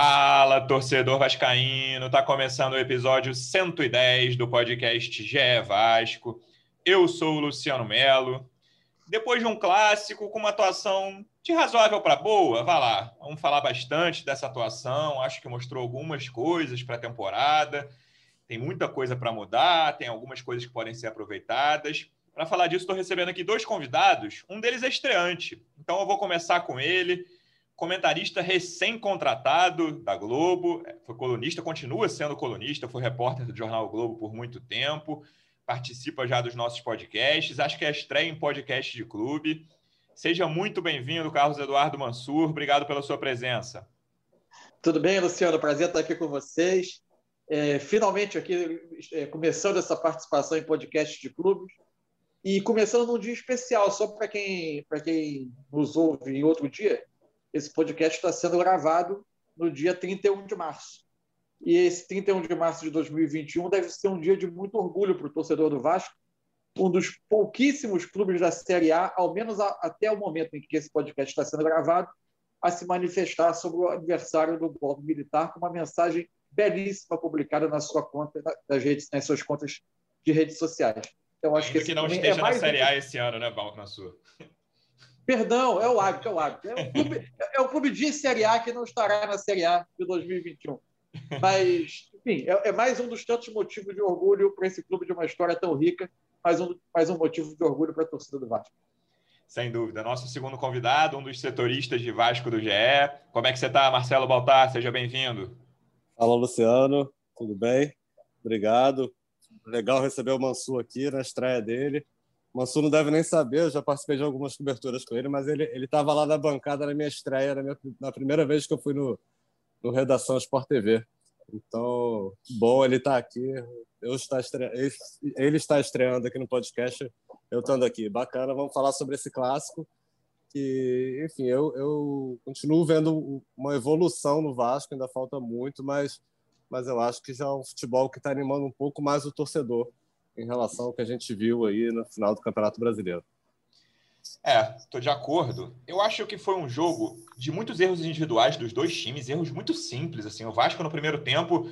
Fala, torcedor vascaíno! Tá começando o episódio 110 do podcast GE Vasco. Eu sou o Luciano Melo. Depois de um clássico com uma atuação de razoável para boa, vá lá. Vamos falar bastante dessa atuação. Acho que mostrou algumas coisas para a temporada. Tem muita coisa para mudar, tem algumas coisas que podem ser aproveitadas. Para falar disso, estou recebendo aqui dois convidados. Um deles é estreante, então eu vou começar com ele comentarista recém-contratado da Globo, foi colunista, continua sendo colunista, foi repórter do jornal o Globo por muito tempo, participa já dos nossos podcasts, acho que é estreia em podcast de clube. Seja muito bem-vindo, Carlos Eduardo Mansur, obrigado pela sua presença. Tudo bem, Luciano? Prazer estar aqui com vocês. É, finalmente aqui, é, começando essa participação em podcast de clubes e começando num dia especial, só para quem, quem nos ouve em outro dia, esse podcast está sendo gravado no dia 31 de março. E esse 31 de março de 2021 deve ser um dia de muito orgulho para o torcedor do Vasco, um dos pouquíssimos clubes da Série A, ao menos a, até o momento em que esse podcast está sendo gravado, a se manifestar sobre o aniversário do golpe militar com uma mensagem belíssima publicada na sua conta, nas, redes, nas suas contas de redes sociais. Então, acho Ainda que, que não é esteja é na Série A esse ano, né, Val, na sua? Perdão, é o hábito, é o hábito. É um clube, é um clube de Série A que não estará na Série A de 2021. Mas, enfim, é, é mais um dos tantos motivos de orgulho para esse clube de uma história tão rica, mais um, mais um motivo de orgulho para a torcida do Vasco. Sem dúvida. Nosso segundo convidado, um dos setoristas de Vasco do GE. Como é que você está, Marcelo Baltar? Seja bem-vindo. Fala, Luciano. Tudo bem? Obrigado. Legal receber o Mansur aqui na estreia dele. Mansur não deve nem saber, eu já participei de algumas coberturas com ele, mas ele estava lá na bancada na minha estreia, na, minha, na primeira vez que eu fui no, no Redação Sport TV. Então, bom ele estar tá aqui. Eu está. Ele está estreando aqui no podcast, eu estando aqui. Bacana, vamos falar sobre esse clássico. Que, enfim, eu, eu continuo vendo uma evolução no Vasco, ainda falta muito, mas, mas eu acho que já é um futebol que está animando um pouco mais o torcedor em relação ao que a gente viu aí no final do Campeonato Brasileiro. É, estou de acordo. Eu acho que foi um jogo de muitos erros individuais dos dois times, erros muito simples. Assim, o Vasco no primeiro tempo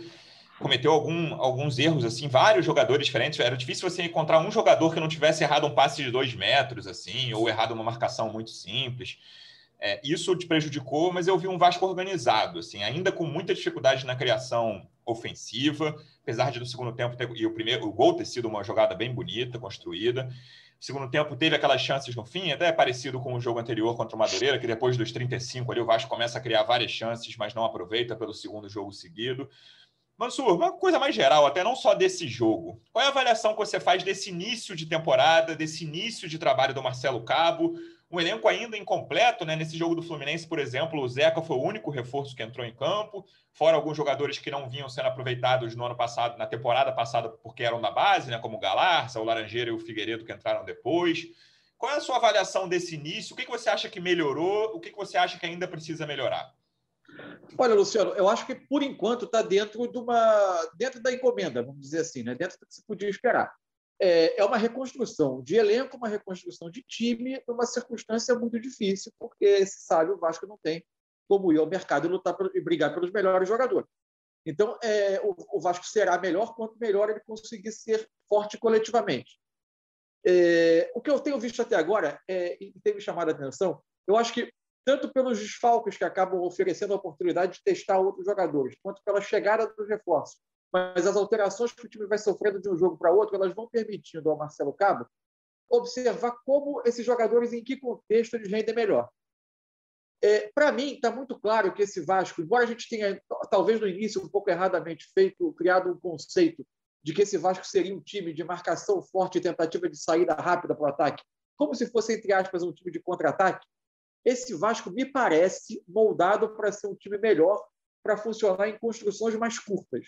cometeu algum, alguns erros, assim, vários jogadores diferentes. Era difícil você encontrar um jogador que não tivesse errado um passe de dois metros, assim, ou errado uma marcação muito simples. É, isso te prejudicou, mas eu vi um Vasco organizado, assim, ainda com muita dificuldade na criação ofensiva, apesar de no segundo tempo ter, e o primeiro o gol ter sido uma jogada bem bonita, construída. Segundo tempo teve aquelas chances no fim, até parecido com o jogo anterior contra o Madureira, que depois dos 35 ali o Vasco começa a criar várias chances, mas não aproveita pelo segundo jogo seguido. Mansur, uma coisa mais geral, até não só desse jogo. Qual é a avaliação que você faz desse início de temporada, desse início de trabalho do Marcelo Cabo? um elenco ainda incompleto, né? Nesse jogo do Fluminense, por exemplo, o Zeca foi o único reforço que entrou em campo, fora alguns jogadores que não vinham sendo aproveitados no ano passado, na temporada passada, porque eram da base, né? Como o Galarça, o Laranjeira e o Figueiredo que entraram depois. Qual é a sua avaliação desse início? O que você acha que melhorou? O que você acha que ainda precisa melhorar? Olha, Luciano, eu acho que por enquanto está dentro de uma dentro da encomenda, vamos dizer assim, né? dentro do que se podia esperar é, é uma reconstrução de elenco, uma reconstrução de time, numa circunstância muito difícil, porque se sabe o Vasco não tem como ir ao mercado e lutar e brigar pelos melhores jogadores. Então, é, o, o, Vasco será melhor quanto melhor ele conseguir ser forte coletivamente. É, o que eu tenho visto até agora é, e tem me chamado a atenção, eu acho que tanto pelos desfalques que acabam oferecendo a oportunidade de testar outros jogadores, quanto pela chegada dos reforços, mas as alterações que o time vai sofrendo de um jogo para outro, elas vão permitindo ao Marcelo Cabo observar como esses jogadores, em que contexto eles rendem melhor. É, para mim, está muito claro que esse Vasco, embora a gente tenha, talvez no início, um pouco erradamente feito, criado um conceito de que esse Vasco seria um time de marcação forte e tentativa de saída rápida para o ataque, como se fosse, entre aspas, um time de contra-ataque, esse Vasco me parece moldado para ser um time melhor, para funcionar em construções mais curtas.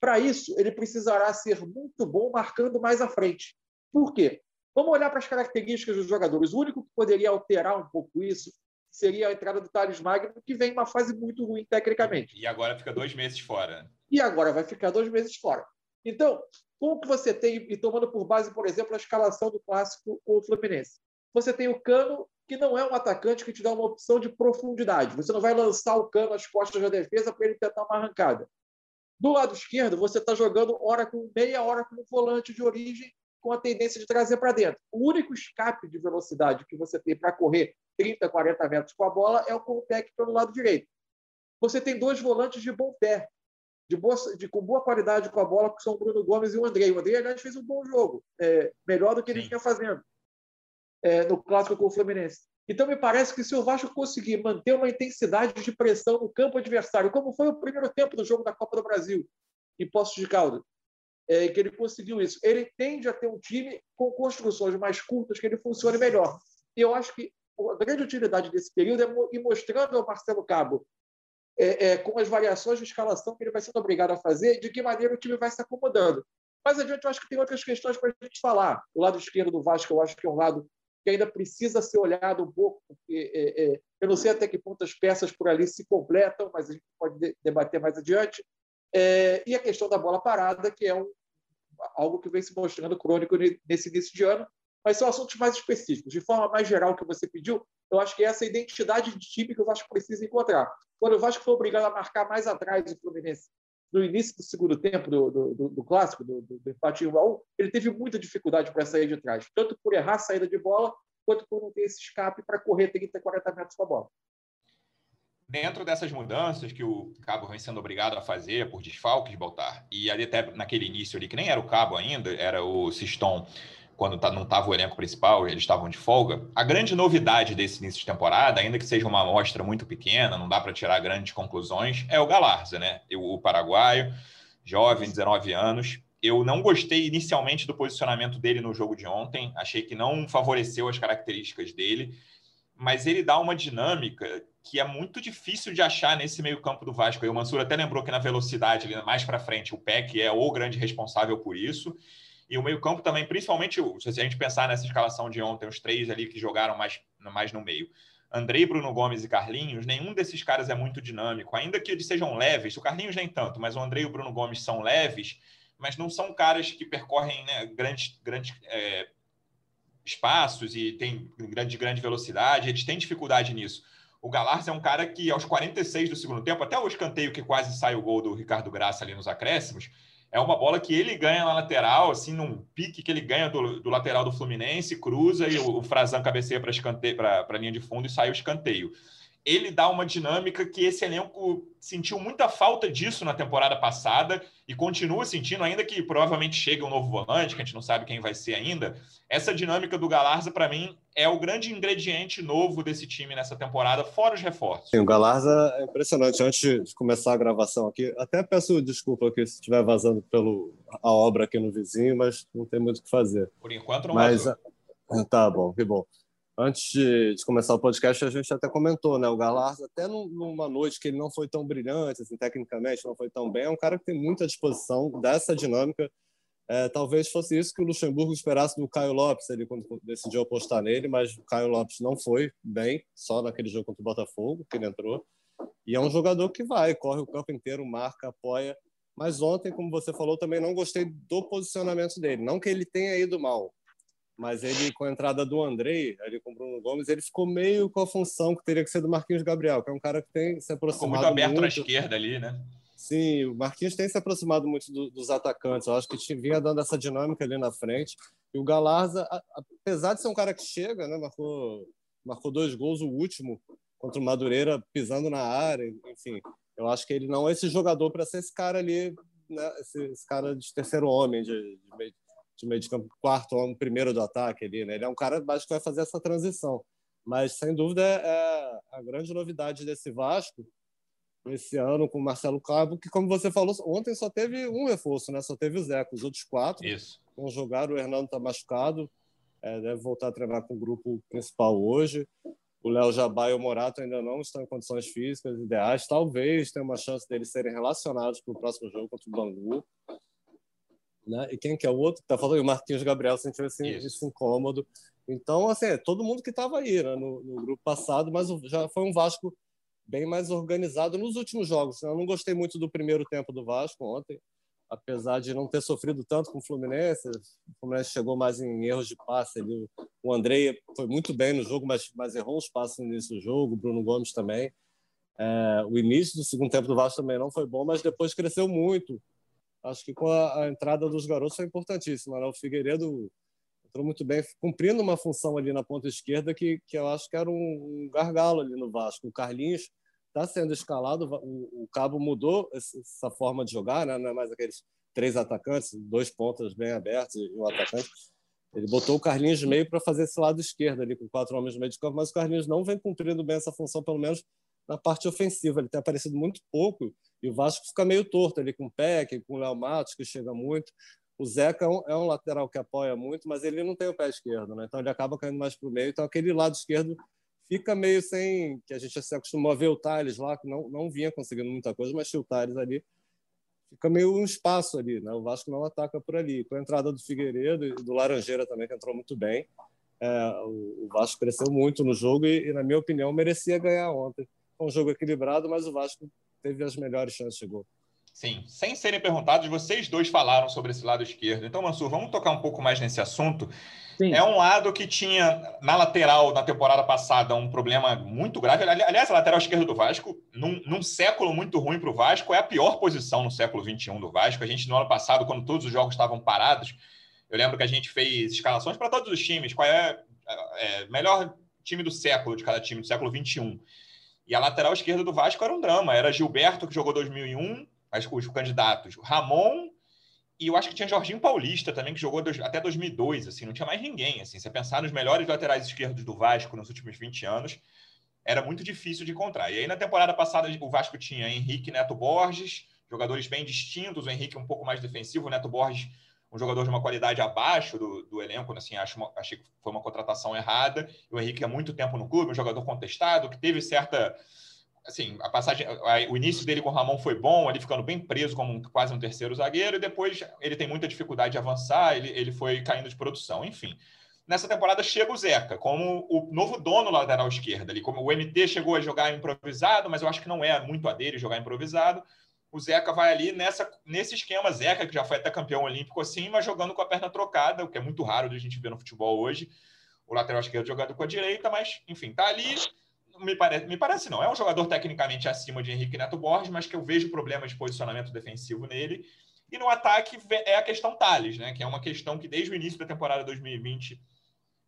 Para isso, ele precisará ser muito bom marcando mais à frente. Por quê? Vamos olhar para as características dos jogadores. O único que poderia alterar um pouco isso seria a entrada do Thales Magno, que vem em uma fase muito ruim tecnicamente. E agora fica dois meses fora. E agora vai ficar dois meses fora. Então, como que você tem, e tomando por base, por exemplo, a escalação do clássico com o Fluminense? Você tem o Cano, que não é um atacante que te dá uma opção de profundidade. Você não vai lançar o Cano às costas da defesa para ele tentar uma arrancada. Do lado esquerdo, você está jogando hora com meia hora com volante de origem com a tendência de trazer para dentro. O único escape de velocidade que você tem para correr 30, 40 metros com a bola é o Compec pelo lado direito. Você tem dois volantes de bom pé, de boa, de, com boa qualidade com a bola, que são o Bruno Gomes e o André. O André, aliás, fez um bom jogo, é, melhor do que ele Sim. vinha fazendo é, no clássico com o Fluminense. Então, me parece que se o Vasco conseguir manter uma intensidade de pressão no campo adversário, como foi o primeiro tempo do jogo da Copa do Brasil, em Poços de Caldas, é, que ele conseguiu isso. Ele tende a ter um time com construções mais curtas que ele funcione melhor. E eu acho que a grande utilidade desse período é ir mostrando ao Marcelo Cabo, é, é, com as variações de escalação que ele vai sendo obrigado a fazer, de que maneira o time vai se acomodando. Mais adiante, eu acho que tem outras questões para a gente falar. O lado esquerdo do Vasco, eu acho que é um lado que ainda precisa ser olhado um pouco, porque é, é, eu não sei até que ponto as peças por ali se completam, mas a gente pode debater mais adiante. É, e a questão da bola parada, que é um, algo que vem se mostrando crônico nesse início de ano, mas são assuntos mais específicos. De forma mais geral que você pediu, eu acho que é essa identidade de time que o Vasco precisa encontrar. Quando o Vasco foi obrigado a marcar mais atrás do Fluminense no início do segundo tempo do, do, do clássico, do, do, empate 1 a 1, ele teve muita dificuldade para sair de trás, tanto por errar a saída de bola, quanto por não ter esse escape para correr 30, 40 metros com a bola. Dentro dessas mudanças que o Cabo vem sendo obrigado a fazer por desfalques, Baltar, e ali até naquele início ali, que nem era o Cabo ainda, era o Siston, quando tá, não estava o elenco principal, eles estavam de folga. A grande novidade desse início de temporada, ainda que seja uma amostra muito pequena, não dá para tirar grandes conclusões, é o Galarza, né? O paraguaio, jovem, 19 anos. Eu não gostei inicialmente do posicionamento dele no jogo de ontem, achei que não favoreceu as características dele, mas ele dá uma dinâmica que é muito difícil de achar nesse meio-campo do Vasco. E o Mansur até lembrou que na velocidade, mais para frente, o PEC é o grande responsável por isso. E o meio-campo também, principalmente, se a gente pensar nessa escalação de ontem, os três ali que jogaram mais, mais no meio. Andrei, Bruno Gomes e Carlinhos, nenhum desses caras é muito dinâmico, ainda que eles sejam leves. O Carlinhos nem tanto, mas o Andrei e o Bruno Gomes são leves, mas não são caras que percorrem né, grandes, grandes é, espaços e têm grande, grande velocidade. Eles têm dificuldade nisso. O Galarza é um cara que, aos 46 do segundo tempo, até o escanteio que quase sai o gol do Ricardo Graça ali nos acréscimos, é uma bola que ele ganha na lateral, assim, num pique que ele ganha do, do lateral do Fluminense, cruza e o, o Frazan cabeceia para a linha de fundo e sai o escanteio ele dá uma dinâmica que esse elenco sentiu muita falta disso na temporada passada e continua sentindo, ainda que provavelmente chegue um novo volante, que a gente não sabe quem vai ser ainda. Essa dinâmica do Galarza, para mim, é o grande ingrediente novo desse time nessa temporada, fora os reforços. Sim, o Galarza é impressionante. Antes de começar a gravação aqui, até peço desculpa aqui se estiver vazando pelo a obra aqui no vizinho, mas não tem muito o que fazer. Por enquanto não mas, vazou. Tá bom, que bom antes de, de, começar o podcast, a gente até comentou, né? O Galarza, até numa noite que ele não foi tão brilhante, assim, tecnicamente não foi tão bem, é um cara que tem muita disposição dessa dinâmica. É, talvez fosse isso que o Luxemburgo esperasse do Caio Lopes, ele quando decidiu apostar nele, mas o Caio Lopes não foi bem, só naquele jogo contra o Botafogo, que ele entrou. E é um jogador que vai, corre o campo inteiro, marca, apoia. Mas ontem, como você falou, também não gostei do posicionamento dele. Não que ele tenha ido mal, mas ele, com a entrada do Andrei, ali com o Bruno Gomes, ele ficou meio com a função que teria que ser do Marquinhos Gabriel, que é um cara que tem se aproximado ficou muito aberto muito. na esquerda ali, né? Sim, o Marquinhos tem se aproximado muito do, dos atacantes. Eu acho que vinha dando essa dinâmica ali na frente. E o Galarza, apesar de ser um cara que chega, né, marcou, marcou dois gols, o último contra o Madureira pisando na área, enfim. Eu acho que ele não é esse jogador para ser esse cara ali, né, esse, esse, cara de terceiro homem, de, de meio de meio de campo, quarto ou primeiro do ataque ali, né? Ele é um cara que vai fazer essa transição. Mas, sem dúvida, é a grande novidade desse Vasco esse ano com o Marcelo Cabo, que, como você falou, ontem só teve um reforço, né? Só teve o Zeca. Os outros quatro Isso. vão jogar. O Hernando está machucado, é, deve voltar a treinar com o grupo principal hoje. o Léo Jabá e o Morato ainda não estão em condições físicas ideais. Talvez tenha uma chance deles serem relacionados para o próximo jogo contra o Bangu. Né? E quem que é o outro? Está falando o Marquinhos Gabriel sentiu esse, esse incômodo. Então, assim, é todo mundo que estava aí né, no, no, grupo passado, mas já foi um Vasco bem mais organizado nos últimos jogos. Eu não gostei muito do primeiro tempo do Vasco ontem, apesar de não ter sofrido tanto com o Fluminense. O Fluminense chegou mais em erros de passe. Ali. O André foi muito bem no jogo, mas, mas errou uns passes no início do jogo. O Bruno Gomes também. É, o início do segundo tempo do Vasco também não foi bom, mas depois cresceu muito. Acho que com a, a entrada dos garotos foi importantíssima. Né? O Figueiredo entrou muito bem, cumprindo uma função ali na ponta esquerda que, que eu acho que era um, gargalo ali no Vasco. O Carlinhos está sendo escalado, o, o, Cabo mudou essa forma de jogar, né? não é mais aqueles três atacantes, dois pontas bem abertos e um atacante. Ele botou o Carlinhos meio para fazer esse lado esquerdo ali, com quatro homens no meio de campo, mas o Carlinhos não vem cumprindo bem essa função, pelo menos na parte ofensiva. Ele tem aparecido muito pouco e o Vasco fica meio torto ali com o Peck, com o Léo Matos, que chega muito. O Zeca é um, é um, lateral que apoia muito, mas ele não tem o pé esquerdo, né? então ele acaba caindo mais para o meio. Então aquele lado esquerdo fica meio sem. que a gente se acostumou a ver o Thales lá, que não, não vinha conseguindo muita coisa, mas tinha o Thales ali. Fica meio um espaço ali, né? O Vasco não ataca por ali. Com a entrada do Figueiredo e do Laranjeira também, que entrou muito bem, é, o, o, Vasco cresceu muito no jogo e, e, na minha opinião, merecia ganhar ontem. Foi um jogo equilibrado, mas o Vasco teve as melhores chances de gol. Sim, sem serem perguntados, vocês dois falaram sobre esse lado esquerdo. Então, Mansur, vamos tocar um pouco mais nesse assunto. Sim. É um lado que tinha na lateral na temporada passada um problema muito grave. Aliás, a lateral esquerda do Vasco, num, num século muito ruim para o Vasco, é a pior posição no século XXI do Vasco. A gente, no ano passado, quando todos os jogos estavam parados, eu lembro que a gente fez escalações para todos os times. Qual é, é melhor time do século, de cada time, do século XXI. E a lateral esquerda do Vasco era um drama. Era Gilberto, que jogou 2001, mas os candidatos, Ramon e eu acho que tinha Jorginho Paulista também, que jogou dois, até 2002, assim, não tinha mais ninguém, assim, você pensar nos melhores laterais esquerdos do Vasco nos últimos 20 anos, era muito difícil de encontrar. E aí na temporada passada o Vasco tinha Henrique Neto Borges, jogadores bem distintos, o Henrique um pouco mais defensivo, o Neto Borges um jogador de uma qualidade abaixo do, do elenco, assim, acho uma, achei que foi uma contratação errada. O Henrique há muito tempo no clube, um jogador contestado, que teve certa assim, a passagem, a, o início dele com o Ramon foi bom, ele ficando bem preso como um, quase um terceiro zagueiro, e depois ele tem muita dificuldade de avançar, ele, ele foi caindo de produção, enfim. Nessa temporada chega o Zeca, como o novo dono lateral esquerda ali, como o MT chegou a jogar improvisado, mas eu acho que não é muito a dele jogar improvisado. O Zeca vai ali nessa, nesse esquema, Zeca, que já foi até campeão olímpico assim, mas jogando com a perna trocada, o que é muito raro de a gente ver no futebol hoje. O lateral esquerdo jogando com a direita, mas enfim, tá ali me parece, me parece não. É um jogador tecnicamente acima de Henrique Neto Borges, mas que eu vejo problemas de posicionamento defensivo nele. E no ataque é a questão Thales, né? Que é uma questão que desde o início da temporada 2020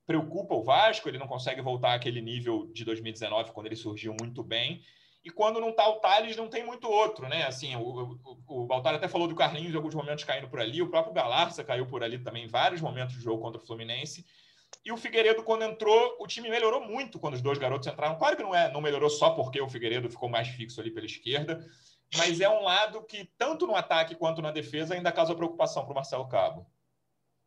preocupa o Vasco. Ele não consegue voltar àquele nível de 2019, quando ele surgiu muito bem. E quando não está o Thales, não tem muito outro, né? Assim, o, o, o Baltar até falou do Carlinhos em alguns momentos caindo por ali, o próprio Galarça caiu por ali também em vários momentos do jogo contra o Fluminense. E o Figueiredo, quando entrou, o time melhorou muito quando os dois garotos entraram. Claro que não, é, não melhorou só porque o Figueiredo ficou mais fixo ali pela esquerda, mas é um lado que, tanto no ataque quanto na defesa, ainda causa preocupação para o Marcelo Cabo.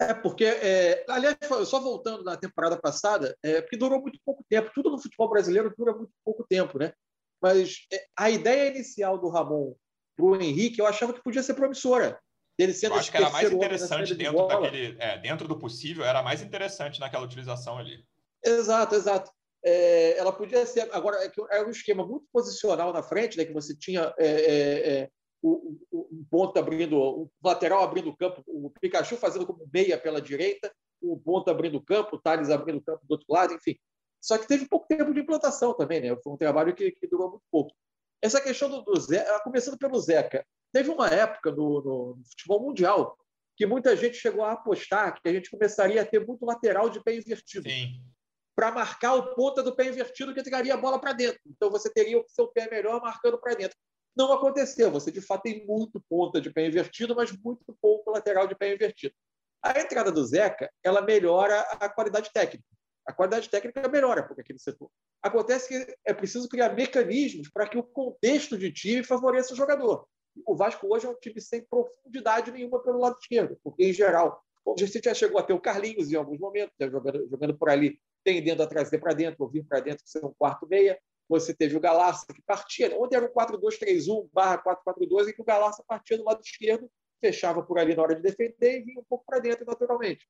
É, porque, é, aliás, só voltando na temporada passada, é, porque durou muito pouco tempo. Tudo no futebol brasileiro dura muito pouco tempo, né? Mas é, a ideia inicial do Ramon para o Henrique, eu achava que podia ser promissora dele sendo Eu acho que era mais interessante dentro daquele, é, dentro do possível, era mais interessante naquela utilização ali. Exato, exato. É, ela podia ser agora é era um esquema muito posicional na frente, né, que você tinha é, é, é o, um ponto abrindo, o lateral abrindo o campo, o Pikachu fazendo como meia pela direita, o ponto abrindo o campo, o Thales abrindo o campo do outro lado, enfim. Só que teve pouco tempo de implantação também, né? Foi um trabalho que, que durou muito pouco. Essa questão do, do Zeca, começando pelo Zeca, Teve uma época no, no, no, futebol mundial que muita gente chegou a apostar que a gente começaria a ter muito lateral de pé invertido. Para marcar o ponta do pé invertido que tiraria a bola para dentro. Então você teria o seu pé melhor marcando para dentro. Não aconteceu. Você de fato tem muito ponta de pé invertido, mas muito pouco lateral de pé invertido. A entrada do Zeca ela melhora a qualidade técnica. A qualidade técnica melhora por aquele setor. Acontece que é preciso criar mecanismos para que o contexto de time favoreça o jogador o Vasco hoje é um time sem profundidade nenhuma pelo lado esquerdo, porque, em geral, a gente já chegou a ter o Carlinhos em alguns momentos, né, jogando, jogando por ali, tendendo a trazer para dentro, ou vir para dentro, ser um quarto meia. Você teve o Galarça, que partia, onde era um 4-2-3-1 barra 4-4-2, em que o Galarça partia do lado esquerdo, fechava por ali na hora de defender e vinha um pouco para dentro naturalmente.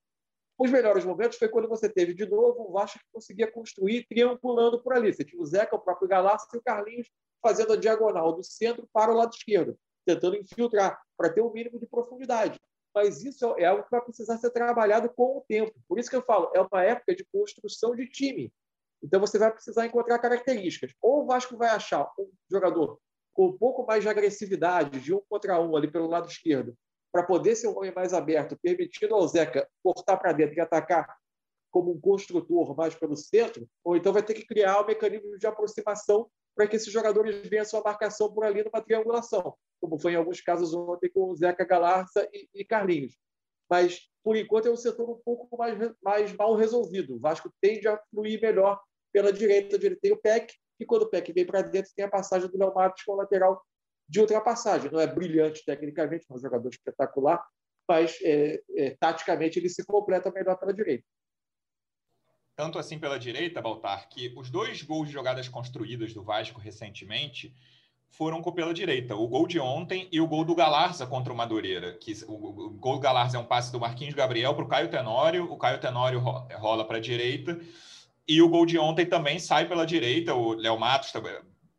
Os melhores momentos foi quando você teve de novo o Vasco que conseguia construir triangulando por ali. Você tinha o Zeca, o próprio Galarça e o Carlinhos fazendo a diagonal do centro para o lado esquerdo, tentando infiltrar para ter um mínimo de profundidade. Mas isso é algo que vai precisar ser trabalhado com o tempo. Por isso que eu falo, é uma época de construção de time. Então você vai precisar encontrar características. Ou o Vasco vai achar um jogador com um pouco mais de agressividade, de um contra um ali pelo lado esquerdo, para poder ser um homem mais aberto, permitindo ao Zeca cortar para dentro e atacar como um construtor mais pelo centro, ou então vai ter que criar um mecanismo de aproximação para que esses jogadores venham a sua marcação por ali numa triangulação, como foi em alguns casos ontem com o Zeca Galarça e, e Carlinhos. Mas, por enquanto, é um setor um pouco mais, mais mal resolvido. O Vasco tende a fluir melhor pela direita, onde ele tem o PEC, e quando o PEC vem para dentro, tem a passagem do Léo Matos com o lateral de ultrapassagem. Não é brilhante tecnicamente, é um jogador espetacular, mas é, é, taticamente ele se completa melhor pela direita. Tanto assim pela direita, Baltar, que os dois gols de jogadas construídas do Vasco recentemente foram pela direita. O gol de ontem e o gol do Galarza contra o Madureira. Que o, gol do Galarza é um passe do Marquinhos Gabriel para o Caio Tenório. O Caio Tenório rola para a direita. E o gol de ontem também sai pela direita. O Léo Matos,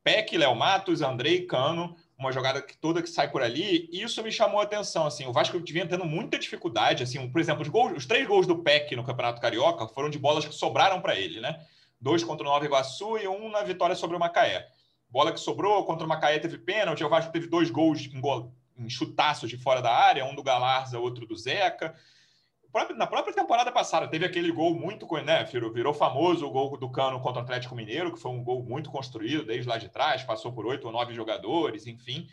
Peck, Léo Matos, Andrei Cano uma jogada que toda que sai por ali, e isso me chamou a atenção, assim, o Vasco vinha tendo muita dificuldade, assim, por exemplo, os, gols, os três gols do PEC no Campeonato Carioca foram de bolas que sobraram para ele, né? Dois contra o Nova Iguaçu e um na vitória sobre o Macaé. Bola que sobrou, contra o Macaé teve pênalti, o Vasco teve dois gols em, gol, em chutaços de fora da área, um do Galarza, outro do Zeca na própria temporada passada, teve aquele gol muito, né, virou, virou famoso o gol do Cano contra o Atlético Mineiro, que foi um gol muito construído desde lá de trás, passou por oito ou nove jogadores, enfim.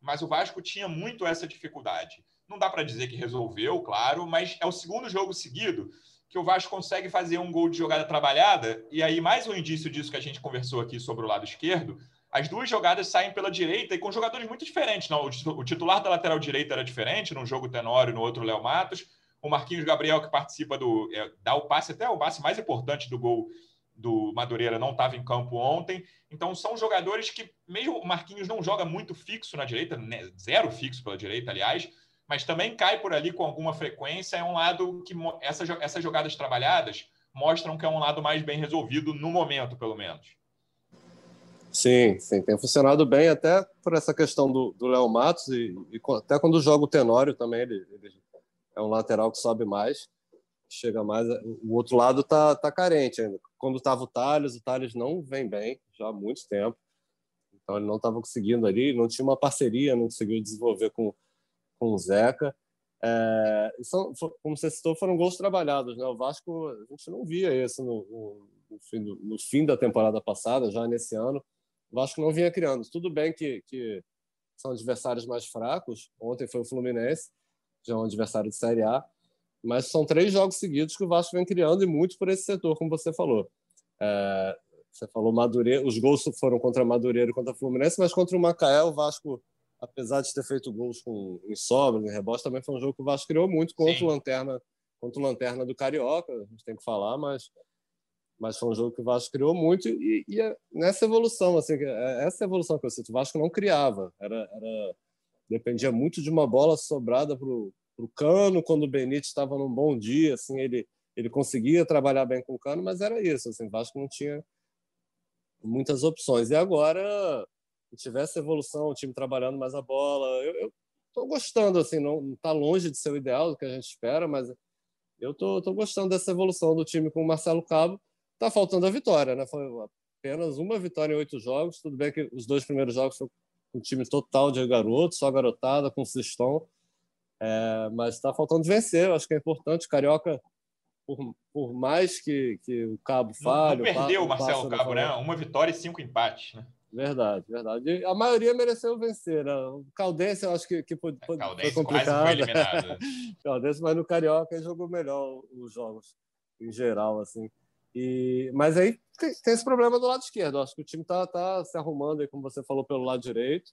Mas o Vasco tinha muito essa dificuldade. Não dá para dizer que resolveu, claro, mas é o segundo jogo seguido que o Vasco consegue fazer um gol de jogada trabalhada, e aí mais um indício disso que a gente conversou aqui sobre o lado esquerdo, as duas jogadas saem pela direita e com jogadores muito diferentes. Não, o titular da lateral direita era diferente, num jogo Tenório, no outro Léo Matos, o Marquinhos Gabriel, que participa do. É, dá o passe, até o passe mais importante do gol do Madureira, não estava em campo ontem. Então, são jogadores que, mesmo o Marquinhos não joga muito fixo na direita, né, zero fixo pela direita, aliás, mas também cai por ali com alguma frequência. É um lado que essa, essas jogadas trabalhadas mostram que é um lado mais bem resolvido no momento, pelo menos. Sim, sim, tem funcionado bem até por essa questão do Léo Matos e, e, até quando joga o Tenório também, ele, ele é um lateral que sobe mais, chega mais. O outro lado tá, tá carente ainda. Quando estava o Thales, o Thales não vem bem já há muito tempo. Então ele não estava conseguindo ali, não tinha uma parceria, não conseguiu desenvolver com, com o Zeca. É, são, como você citou, foram gols trabalhados. Né? O Vasco, a gente não via isso no, no, no, fim, do, no fim da temporada passada, já nesse ano. O Vasco não vinha criando. Tudo bem que, que são adversários mais fracos. Ontem foi o Fluminense, já é um adversário de Série A, mas são três jogos seguidos que o Vasco vem criando e muito por esse setor, como você falou. É, você falou Madureira, os gols foram contra Madureira e contra Fluminense, mas contra o Macaé, o Vasco, apesar de ter feito gols com, em sobra, em rebote, também foi um jogo que o Vasco criou muito contra o Lanterna, contra o Lanterna do Carioca, a gente tem que falar, mas mas foi um jogo que o Vasco criou muito e, e é nessa evolução, assim, é, essa evolução que eu sinto, o Vasco não criava, era, era dependia muito de uma bola sobrada para o Cano, quando o Benítez estava num bom dia, assim, ele, ele conseguia trabalhar bem com o Cano, mas era isso, assim, Vasco não tinha muitas opções. E agora, se tivesse evolução, o time trabalhando mais a bola, eu estou gostando, assim, não está longe de ser o ideal do que a gente espera, mas eu tô, tô gostando dessa evolução do time com o Marcelo Cabo. Está faltando a vitória, né? Foi apenas uma vitória em oito jogos. Tudo bem que os dois primeiros jogos um time total de garotos, só garotada, com Siston. É, mas está faltando vencer, eu acho que é importante. Carioca, por, por mais que, que o Cabo falhe. Não, não perdeu o Marcelo Cabo, né? Uma vitória e cinco empates, né? Verdade, verdade. A maioria mereceu vencer. Né? O Caldense, eu acho que, que pode, Caldense foi complicado. Quase foi eliminado. Caldense, mas no Carioca ele jogou melhor os jogos, em geral, assim. E, mas aí tem, tem, esse problema do lado esquerdo. acho que o time está tá se arrumando, aí, como você falou, pelo lado direito.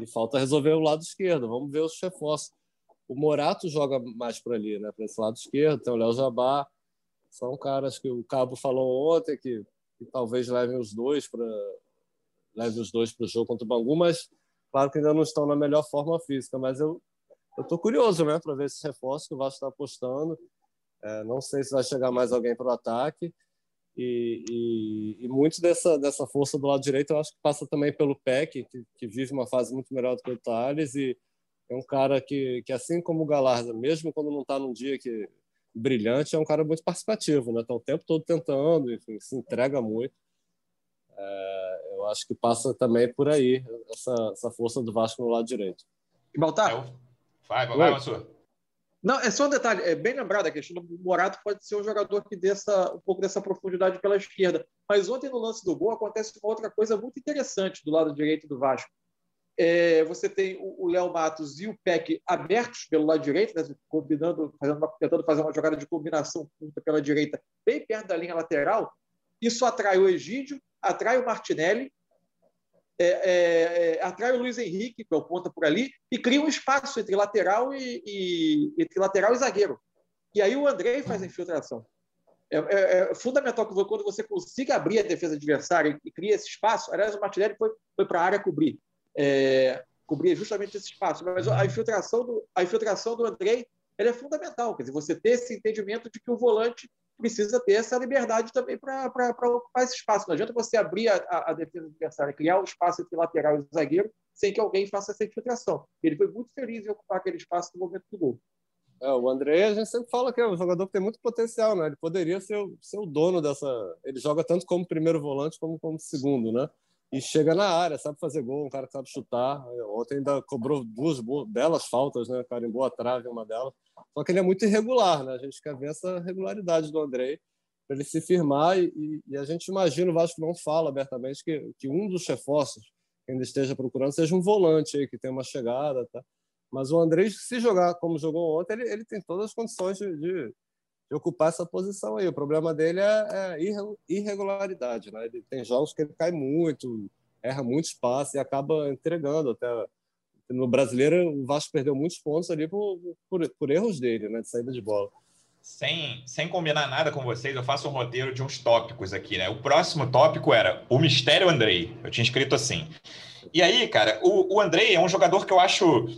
E falta resolver o lado esquerdo. Vamos ver os reforços. O Morato joga mais por ali, né? Para esse lado esquerdo. Tem o Léo Jabá. São caras que o Cabo falou ontem que, que talvez levem os dois para leve os dois para o jogo contra o Bangu, mas claro que ainda não estão na melhor forma física. Mas eu estou curioso, né, para ver esse reforço que o Vasco está apostando. É, não sei se vai chegar mais alguém para o ataque. E, e, e, muito dessa, dessa força do lado direito eu acho que passa também pelo Peck, que, que vive uma fase muito melhor do que o Thales. E é um cara que, que assim como o Galarza, mesmo quando não está num dia que brilhante, é um cara muito participativo, né? Está o tempo todo tentando, enfim, se entrega muito. É, eu acho que passa também por aí essa, essa força do Vasco no lado direito. E Baltar? Vai, vai, vai Mansur. Não, é só um detalhe, é bem lembrado a questão do Morato pode ser um jogador que dê essa, um pouco dessa profundidade pela esquerda. Mas ontem no lance do gol acontece uma outra coisa muito interessante do lado direito do Vasco. É, você tem o Léo Matos e o Peck abertos pelo lado direito, né, combinando, fazendo uma, tentando fazer uma jogada de combinação pela direita, bem perto da linha lateral. Isso atrai o Egídio, atrai o Martinelli é, é, é, atrai o Luiz Henrique, que é o ponta por ali, e cria um espaço entre lateral e, e entre lateral e zagueiro. E aí o André faz a infiltração. É, é, é, fundamental que quando você consiga abrir a defesa adversária e cria esse espaço. Aliás, o Martinelli foi, foi para a área cobrir, é, cobrir justamente esse espaço. Mas a infiltração do, a infiltração do André é fundamental. Quer dizer, você ter esse entendimento de que o volante precisa ter essa liberdade também para ocupar esse espaço. Não adianta você abrir a, a, a defesa adversária, criar o um espaço entre lateral e zagueiro, sem que alguém faça essa infiltração. Ele foi muito feliz em ocupar aquele espaço no momento do gol. É, o André, a gente sempre fala que é um jogador que tem muito potencial, né? Ele poderia ser, ser o dono dessa. Ele joga tanto como primeiro volante como como segundo, né? E chega na área, sabe fazer gol, um cara que sabe chutar. Ontem ainda cobrou duas belas faltas, né? Carimbou a trave uma delas. Só que ele é muito irregular, né? A gente quer ver essa regularidade do Andrei para ele se firmar e, e, a gente imagina o Vasco não fala abertamente que, que um dos reforços que ainda esteja procurando seja um volante aí que tem uma chegada, tá? Mas o Andrei, se jogar como jogou ontem, ele, ele tem todas as condições de, de, de ocupar essa posição aí. O problema dele é, é irregularidade, né? Ele tem jogos que ele cai muito, erra muito espaço e acaba entregando até no brasileiro, o Vasco perdeu muitos pontos ali por, por, por, erros dele, né, de saída de bola. Sem, sem combinar nada com vocês, eu faço um roteiro de uns tópicos aqui, né? O próximo tópico era o Mistério Andrei. Eu tinha escrito assim. E aí, cara, o, o Andrei é um jogador que eu acho.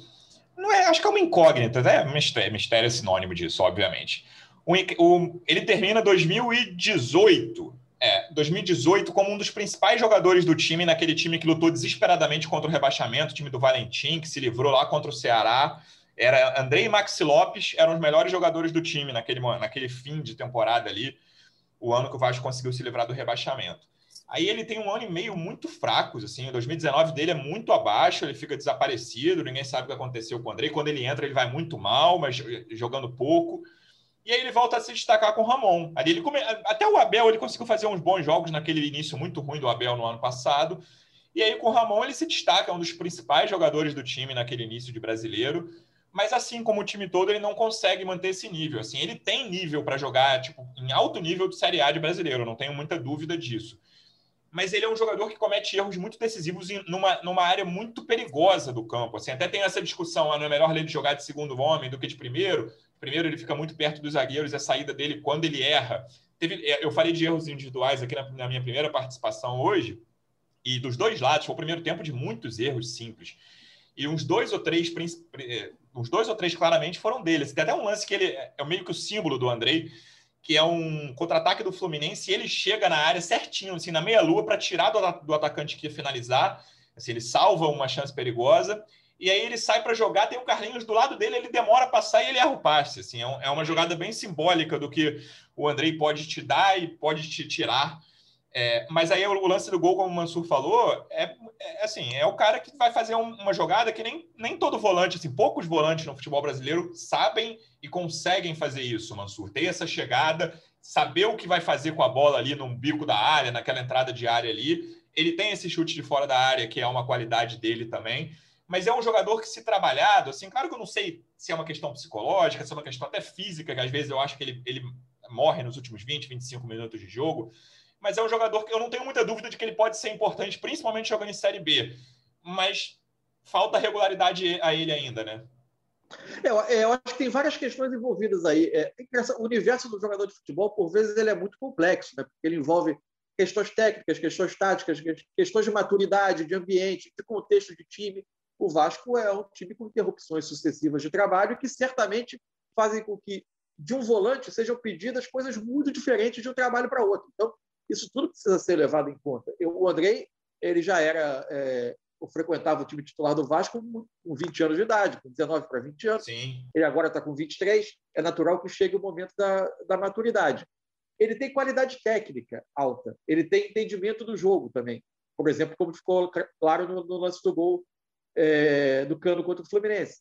Não é, acho que é uma incógnita, né? Mistério, mistério é sinônimo disso, obviamente. O, o, ele termina 2018 é, 2018 como um dos principais jogadores do time, naquele time que lutou desesperadamente contra o rebaixamento, o time do Valentim, que se livrou lá contra o Ceará. Era Andrei e Maxi Lopes eram os melhores jogadores do time naquele, naquele fim de temporada ali, o ano que o Vasco conseguiu se livrar do rebaixamento. Aí ele tem um ano e meio muito fracos, assim, o 2019 dele é muito abaixo, ele fica desaparecido, ninguém sabe o que aconteceu com o Andrei. Quando ele entra, ele vai muito mal, mas jogando pouco. E aí ele volta a se destacar com o Ramon. Ali ele come... Até o Abel ele conseguiu fazer uns bons jogos naquele início muito ruim do Abel no ano passado. E aí com o Ramon ele se destaca, é um dos principais jogadores do time naquele início de brasileiro. Mas assim como o time todo, ele não consegue manter esse nível. Assim, ele tem nível para jogar tipo, em alto nível de Série A de brasileiro, não tenho muita dúvida disso. Mas ele é um jogador que comete erros muito decisivos em, numa, numa área muito perigosa do campo. Assim, até tem essa discussão, ah, não é melhor ele jogar de segundo homem do que de primeiro? Primeiro, ele fica muito perto dos zagueiros, a saída dele, quando ele erra. Teve, é, eu falei de erros individuais aqui na, na minha primeira participação hoje, e dos dois lados, foi o primeiro tempo de muitos erros simples. E uns dois ou três, é, uns dois ou três claramente foram deles. Tem até um lance que ele é meio que o símbolo do Andrei, que é um contra-ataque do Fluminense, e ele chega na área certinho, assim, na meia-lua, para tirar do, do, atacante que ia finalizar. Assim, ele salva uma chance perigosa e aí ele sai para jogar, tem o Carlinhos do lado dele, ele demora a passar e ele erra o passe. Assim, é, é uma jogada bem simbólica do que o Andrei pode te dar e pode te tirar. É, mas aí o lance do gol, como o Mansur falou, é, é assim, é o cara que vai fazer um, uma jogada que nem, nem todo volante, assim, poucos volantes no futebol brasileiro sabem e conseguem fazer isso, Mansur. Ter essa chegada, saber o que vai fazer com a bola ali no bico da área, naquela entrada de área ali. Ele tem esse chute de fora da área, que é uma qualidade dele também mas é um jogador que, se trabalhado, assim, claro que eu não sei se é uma questão psicológica, se é uma questão até física, que às vezes eu acho que ele, ele morre nos últimos 20, 25 minutos de jogo, mas é um jogador que eu não tenho muita dúvida de que ele pode ser importante, principalmente jogando em Série B, mas falta regularidade a ele ainda, né? É, é, eu acho que tem várias questões envolvidas aí. É, o universo do jogador de futebol, por vezes, ele é muito complexo, né? porque ele envolve questões técnicas, questões táticas, questões de maturidade, de ambiente, de contexto de time. O Vasco é um time com interrupções sucessivas de trabalho que certamente fazem com que de um volante sejam pedidas coisas muito diferentes de um trabalho para outro. Então, isso tudo precisa ser levado em conta. Eu, o Andrei ele já era é, frequentava o time titular do Vasco com 20 anos de idade, com 19 para 20 anos. Sim. Ele agora está com 23. É natural que chegue o momento da, da maturidade. Ele tem qualidade técnica alta. Ele tem entendimento do jogo também. Por exemplo, como ficou claro no, no lance do gol é, do Cano contra o Fluminense.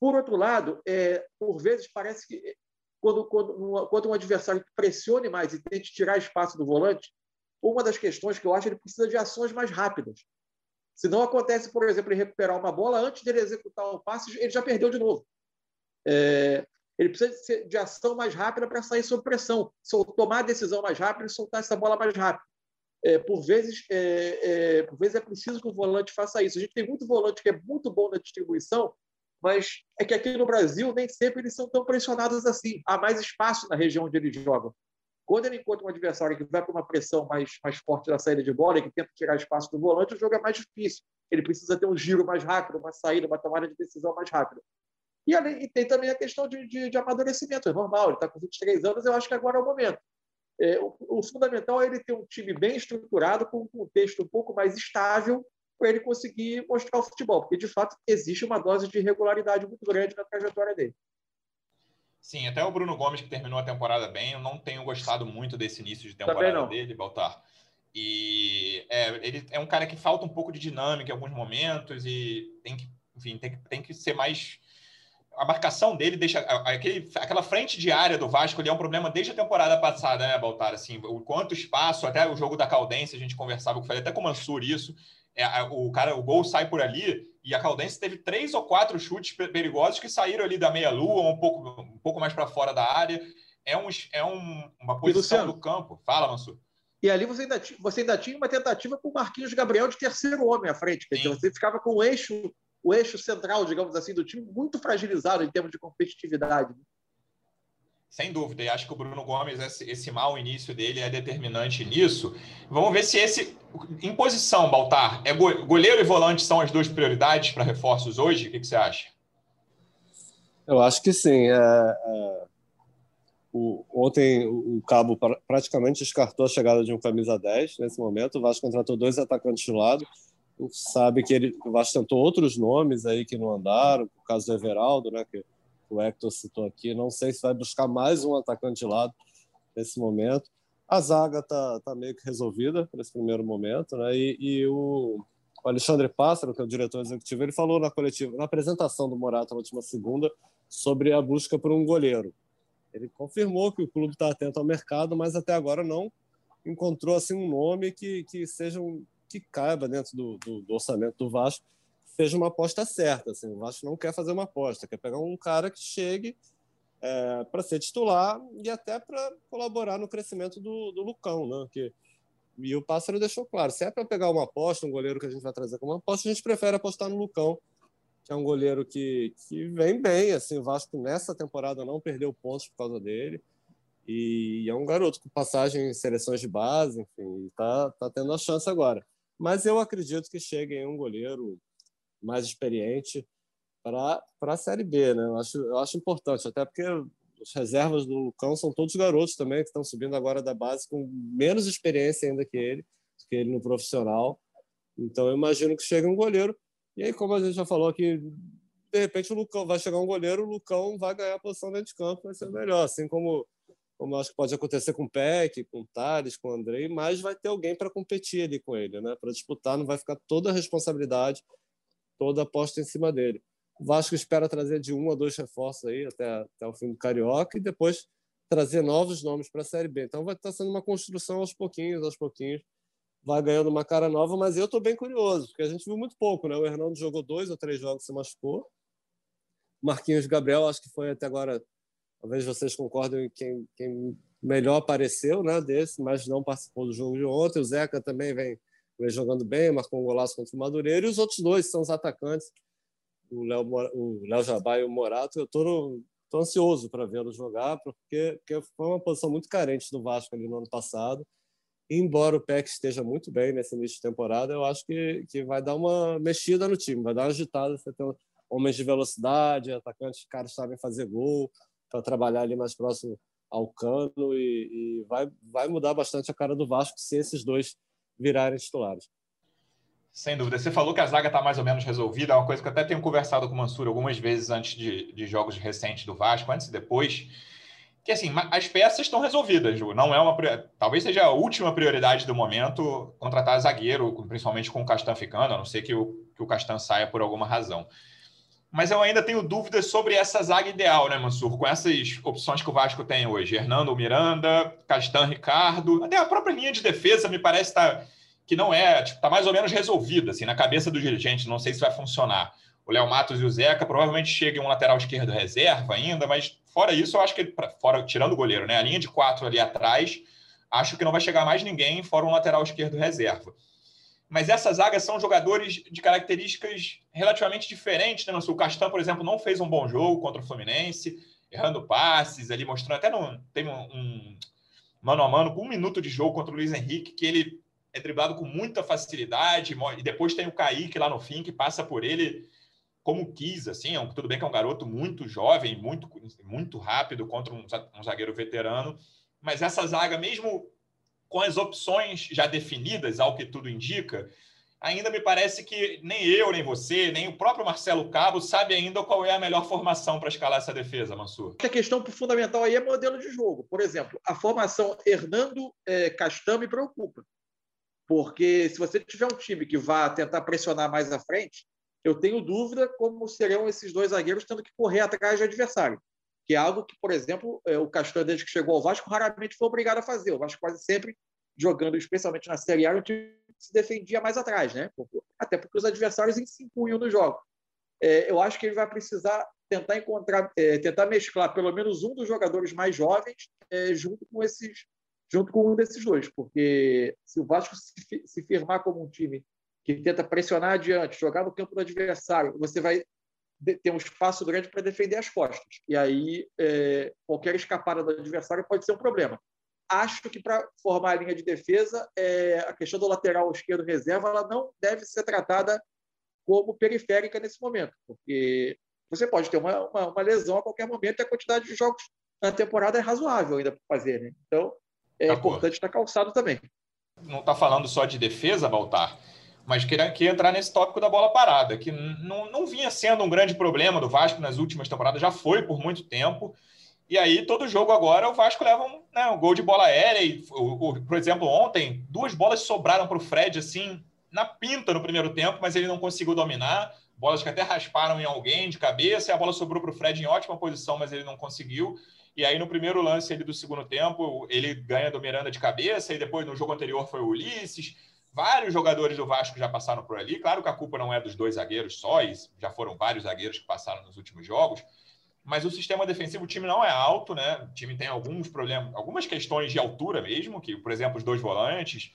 Por outro lado, é, por vezes parece que quando, quando, quando um adversário pressione mais e tente tirar espaço do volante, uma das questões que eu acho é ele precisa de ações mais rápidas. Se não acontece, por exemplo, ele recuperar uma bola, antes de ele executar o passe, ele já perdeu de novo. É, ele precisa de ação mais rápida para sair sob pressão, tomar a decisão mais rápida e soltar essa bola mais rápido. É, por, vezes, é, é, por vezes é preciso que o volante faça isso. A gente tem muito volante que é muito bom na distribuição, mas é que aqui no Brasil nem sempre eles são tão pressionados assim. Há mais espaço na região onde eles jogam. Quando ele encontra um adversário que vai para uma pressão mais, mais forte da saída de bola e que tenta tirar espaço do volante, o jogo é mais difícil. Ele precisa ter um giro mais rápido, uma saída, uma tomada de decisão mais rápida. E, e tem também a questão de, de, de, amadurecimento, é normal, ele está com 23 anos, eu acho que agora é o momento. É, o, o, fundamental é ele ter um time bem estruturado, com um contexto um pouco mais estável, para ele conseguir mostrar o futebol, porque de fato existe uma dose de irregularidade muito grande na trajetória dele. Sim, até o Bruno Gomes, que terminou a temporada bem, eu não tenho gostado muito desse início de temporada dele, Baltar. E é, ele é um cara que falta um pouco de dinâmica em alguns momentos e tem que, enfim, tem, tem que ser mais. A marcação dele deixa. Aquele, aquela frente de área do Vasco ali é um problema desde a temporada passada, né, Baltar? Assim, o quanto espaço, até o jogo da Caldense, a gente conversava, eu falei até com o Mansur isso. É, o cara, o gol sai por ali e a Caldense teve três ou quatro chutes perigosos que saíram ali da meia-lua, um pouco, um pouco mais para fora da área. É, um, é um, uma posição do campo. Fala, Mansur. E ali você ainda, você ainda tinha uma tentativa com o Marquinhos Gabriel de terceiro homem à frente. Quer dizer, você ficava com o eixo, o eixo central, digamos assim, do time muito fragilizado em termos de competitividade. Sem dúvida, e acho que o Bruno Gomes, esse, esse mau início dele é determinante nisso. Vamos ver se esse. Em posição, Baltar, é go, goleiro e volante são as duas prioridades para reforços hoje? O que, que, você acha? Eu acho que sim. É, é, o, ontem o Cabo praticamente descartou a chegada de um camisa 10 nesse momento. O Vasco contratou dois atacantes de lado. Sabe que ele, o Vasco tentou outros nomes aí que não andaram, o caso do Everaldo, né? Que, o Hector citou aqui. Não sei se vai buscar mais um atacante de lado nesse momento. A zaga está tá meio que resolvida nesse primeiro momento, né? E, e o, Alexandre Pássaro, que é o diretor executivo, ele falou na coletiva, na apresentação do Morata na última segunda, sobre a busca por um goleiro. Ele confirmou que o clube está atento ao mercado, mas até agora não encontrou assim um nome que, que seja um, que caiba dentro do, do, do orçamento do Vasco seja uma aposta certa. Assim, o Vasco não quer fazer uma aposta, quer pegar um cara que chegue é, para ser titular e até para colaborar no crescimento do, do Lucão, né? Que, e o Pássaro deixou claro: se é para pegar uma aposta, um goleiro que a gente vai trazer como aposta, a gente prefere apostar no Lucão, que é um goleiro que, que vem bem. Assim, o Vasco nessa temporada não perdeu pontos por causa dele. E é um garoto com passagem em seleções de base, enfim, está tá tendo a chance agora. Mas eu acredito que chegue um goleiro mais experiente para a Série B. Né? Eu, acho, eu acho importante, até porque as reservas do Lucão são todos garotos também, que estão subindo agora da base com menos experiência ainda que ele, que ele no profissional. Então eu imagino que chegue um goleiro. E aí, como a gente já falou aqui, de repente o Lucão vai chegar um goleiro, o Lucão vai ganhar a posição dentro de campo, vai ser melhor. Assim como, como acho que pode acontecer com o Peck, com o Thales, com o Andrei, mas vai ter alguém para competir ali com ele, né? para disputar, não vai ficar toda a responsabilidade toda aposta em cima dele. O Vasco espera trazer de um a dois reforços aí até, até o fim do Carioca e depois trazer novos nomes para a Série B. Então vai estar sendo uma construção aos pouquinhos, aos pouquinhos. Vai ganhando uma cara nova, mas eu estou bem curioso, porque a gente viu muito pouco, né? O Hernando jogou dois ou três jogos se machucou. Marquinhos Gabriel, acho que foi até agora, talvez vocês concordem, quem, quem melhor apareceu, né? Desse, mas não participou do jogo de ontem. O Zeca também vem vem jogando bem, marcou um golaço contra o Madureira, e os outros dois são os atacantes. o Léo, o Léo Jabá e o Morato, eu estou ansioso para vê-los jogar, porque, porque foi uma posição muito carente do Vasco ali no ano passado. Embora o PEC esteja muito bem nesse início de temporada, eu acho que, que vai dar uma mexida no time, vai dar uma agitada. Você tem homens de velocidade, atacantes, caras sabem fazer gol, para trabalhar ali mais próximo ao cano e, e, vai, vai mudar bastante a cara do Vasco se esses dois virarem titulares. Sem dúvida. Você falou que a zaga está mais ou menos resolvida, é uma coisa que eu até tenho conversado com o Mansur algumas vezes antes de, de jogos recentes do Vasco, antes e depois, que assim, as peças estão resolvidas, Ju. Não é uma talvez seja a última prioridade do momento contratar zagueiro, principalmente com o Castan ficando, a não ser que o, que o Castan saia por alguma razão. Mas eu ainda tenho dúvidas sobre essa zaga ideal, né, Mansur? Com essas opções que o Vasco tem hoje. Hernando Miranda, Castan Ricardo, até a própria linha de defesa me parece. Tá que não é, tipo, tá mais ou menos resolvida, assim, na cabeça do dirigente, não sei se vai funcionar. O Léo Matos e o Zeca provavelmente chegam um lateral esquerdo reserva ainda, mas fora isso, eu acho que, fora, tirando o goleiro, né, a linha de quatro ali atrás, acho que não vai chegar mais ninguém fora um lateral esquerdo reserva. Mas essas zagas são jogadores de características relativamente diferentes, né? O Castan, por exemplo, não fez um bom jogo contra o Fluminense, errando passes ali, mostrando até não tem um, um mano a mano com um minuto de jogo contra o Luiz Henrique, que ele é driblado com muita facilidade, e depois tem o Kaique lá no fim, que passa por ele como quis, assim, é tudo bem que é um garoto muito jovem, muito, muito rápido contra um, um zagueiro veterano, mas essa zaga, mesmo com as opções já definidas, ao que tudo indica, ainda me parece que nem eu, nem você, nem o próprio Marcelo Cabo sabe ainda qual é a melhor formação para escalar essa defesa, Mansur. A questão fundamental aí é modelo de jogo. Por exemplo, a formação Hernando é, Castan me preocupa. Porque se você tiver um time que vá tentar pressionar mais à frente, eu tenho dúvida como serão esses dois zagueiros tendo que correr atrás de adversário. Que é algo que, por exemplo, é, o Castan, desde que chegou ao Vasco, raramente foi obrigado a fazer. O Vasco quase sempre jogando, especialmente na Série A, o time se defendia mais atrás, né? Até porque os adversários se impunham no jogo. É, eu acho que ele vai precisar tentar encontrar, é, tentar mesclar pelo menos um dos jogadores mais jovens junto com esses junto com um desses dois, porque se o Vasco se, se firmar como um time que tenta pressionar adiante, jogar no campo do adversário, você vai ter um espaço grande para defender as costas. E aí, é, qualquer escapada do adversário pode ser um problema. Acho que para formar a linha de defesa, é, a questão do lateral esquerdo reserva ela não deve ser tratada como periférica nesse momento, porque você pode ter uma, uma, uma lesão a qualquer momento e a quantidade de jogos na temporada é razoável ainda para fazer. Né? Então, é tá importante estar calçado também. Não está falando só de defesa, Baltar, mas queria, queria entrar nesse tópico da bola parada, que não, vinha sendo um grande problema do Vasco nas últimas temporadas, já foi por muito tempo. E aí, todo jogo agora, o Vasco leva um, né, um gol de bola aérea. E, o, o, por exemplo, ontem, duas bolas sobraram para o Fred, assim, na pinta no primeiro tempo, mas ele não conseguiu dominar. Bolas que até rasparam em alguém de cabeça, e a bola sobrou para o Fred em ótima posição, mas ele não conseguiu. E aí, no primeiro lance do segundo tempo, ele ganha do Miranda de cabeça, e depois no jogo anterior foi o Ulisses. Vários jogadores do Vasco já passaram por ali. Claro que a culpa não é dos dois zagueiros só, e já foram vários zagueiros que passaram nos últimos jogos. Mas o sistema defensivo, o time não é alto, né? O time tem alguns problemas, algumas questões de altura mesmo, que, por exemplo, os dois volantes.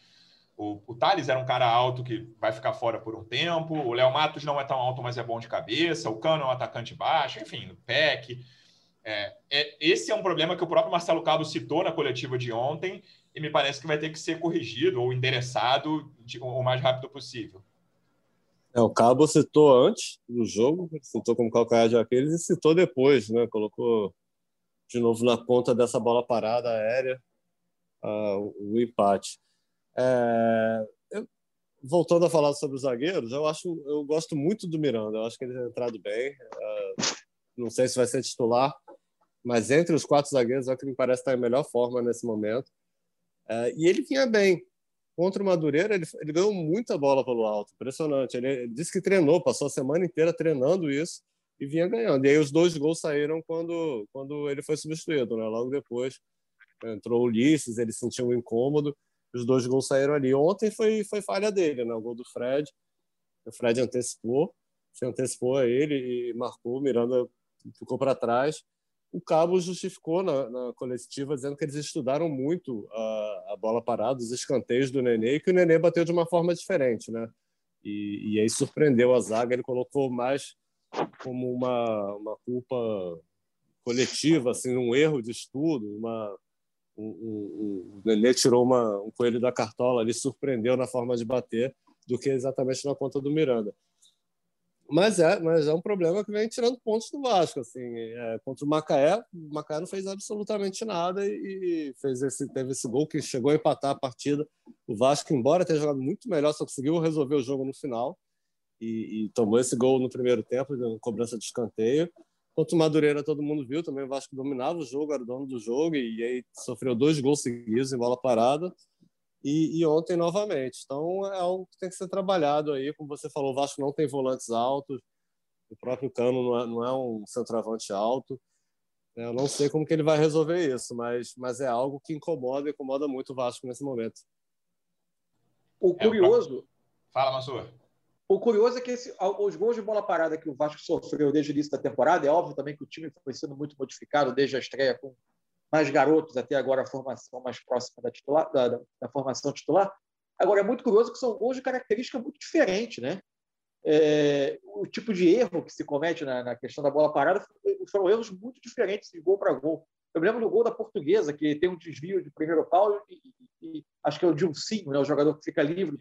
O, o Thales era um cara alto que vai ficar fora por um tempo. O Léo Matos não é tão alto, mas é bom de cabeça. O Cano é um atacante baixo, enfim, o PEC. É, é, esse é um problema que o próprio Marcelo Cabo citou na coletiva de ontem e me parece que vai ter que ser corrigido ou endereçado de, o mais rápido possível. É, o Cabo citou antes do jogo, citou como calcanhar de Aquiles e citou depois, né? Colocou de novo na ponta dessa bola parada aérea uh, o empate. É, eu, voltando a falar sobre os zagueiros, eu acho, eu gosto muito do Miranda. Eu acho que ele tem entrado bem. Uh, não sei se vai ser titular, mas entre os quatro zagueiros é o que me parece estar em melhor forma nesse momento. É, e ele vinha bem. Contra o Madureira, ele, ele ganhou muita bola pelo alto, impressionante. Ele, ele, disse que treinou, passou a semana inteira treinando isso e vinha ganhando. E aí os dois gols saíram quando, quando ele foi substituído, né? logo depois. Entrou o Ulisses, ele sentiu um incômodo, os dois gols saíram ali. Ontem foi, foi falha dele, né? o gol do Fred. O Fred antecipou, se antecipou a ele e marcou. O Miranda ficou para trás o Cabo justificou na, na, coletiva dizendo que eles estudaram muito a, a, bola parada, os escanteios do Nenê, e que o Nenê bateu de uma forma diferente, né? E, e aí surpreendeu a zaga, ele colocou mais como uma, uma culpa coletiva, assim, um erro de estudo, uma um, um, o Nenê tirou uma, um coelho da cartola ali, surpreendeu na forma de bater do que exatamente na conta do Miranda. Mas é, mas é um problema que vem tirando pontos do Vasco. Assim, é, contra o Macaé, o Macaé não fez absolutamente nada e fez esse, teve esse gol que chegou a empatar a partida. O Vasco, embora tenha jogado muito melhor, só conseguiu resolver o jogo no final e, e tomou esse gol no primeiro tempo, cobrança de escanteio. Contra o Madureira, todo mundo viu também. O Vasco dominava o jogo, era o dono do jogo e aí sofreu dois gols seguidos em bola parada e, e, ontem novamente. Então é algo que tem que ser trabalhado aí. Como você falou, o Vasco não tem volantes altos, o próprio Cano não é, não é um centroavante alto. Eu não sei como que ele vai resolver isso, mas, mas é algo que incomoda, incomoda muito o Vasco nesse momento. O curioso. É, Fala, Mansur. O curioso é que esse, os gols de bola parada que o Vasco sofreu desde o início da temporada, é óbvio também que o time foi sendo muito modificado desde a estreia com mais garotos até agora a formação mais próxima da, titular, da, da, da formação titular. Agora, é muito curioso que são gols de característica muito diferente, né? É, o tipo de erro que se comete na, na, questão da bola parada foram erros muito diferentes de gol para gol. Eu me lembro do gol da Portuguesa, que tem um desvio de primeiro pau e, e, e acho que é o Dilcinho, né, o jogador que fica livre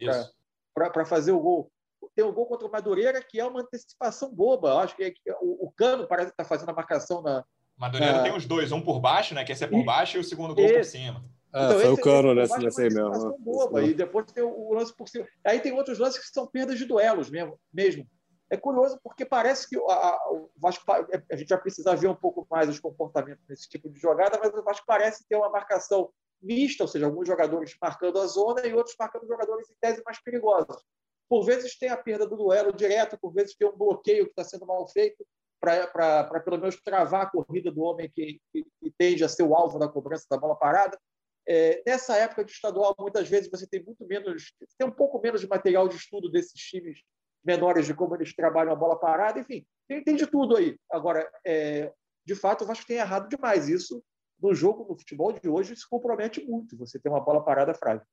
para fazer o gol. Tem o gol contra o Madureira, que é uma antecipação boba. acho que, é, o, o Cano parece estar tá fazendo a marcação na, Madureira ah. tem os dois, um por baixo, né? Que esse é por baixo e o segundo gol por cima. Ah, então, foi o cano nesse, nesse aí mesmo. Boba, e depois tem o lance por cima. Aí tem outros lances que são perdas de duelos mesmo. mesmo. É curioso porque parece que a, a, o Vasco, a gente vai precisar ver um pouco mais os comportamentos nesse tipo de jogada, mas o Vasco parece ter uma marcação mista, ou seja, alguns jogadores marcando a zona e outros marcando jogadores em tese mais perigosos. Por vezes tem a perda do duelo direto, por vezes tem um bloqueio que está sendo mal feito, para pelo menos travar a corrida do homem que, que, que, tende a ser o alvo da cobrança da bola parada. É, nessa época de estadual, muitas vezes você tem muito menos, tem um pouco menos de material de estudo desses times menores de como eles trabalham a bola parada, enfim, tem, tem de tudo aí. Agora, é, de fato, o Vasco tem errado demais. Isso, no jogo, no futebol de hoje, se compromete muito. Você tem uma bola parada frágil.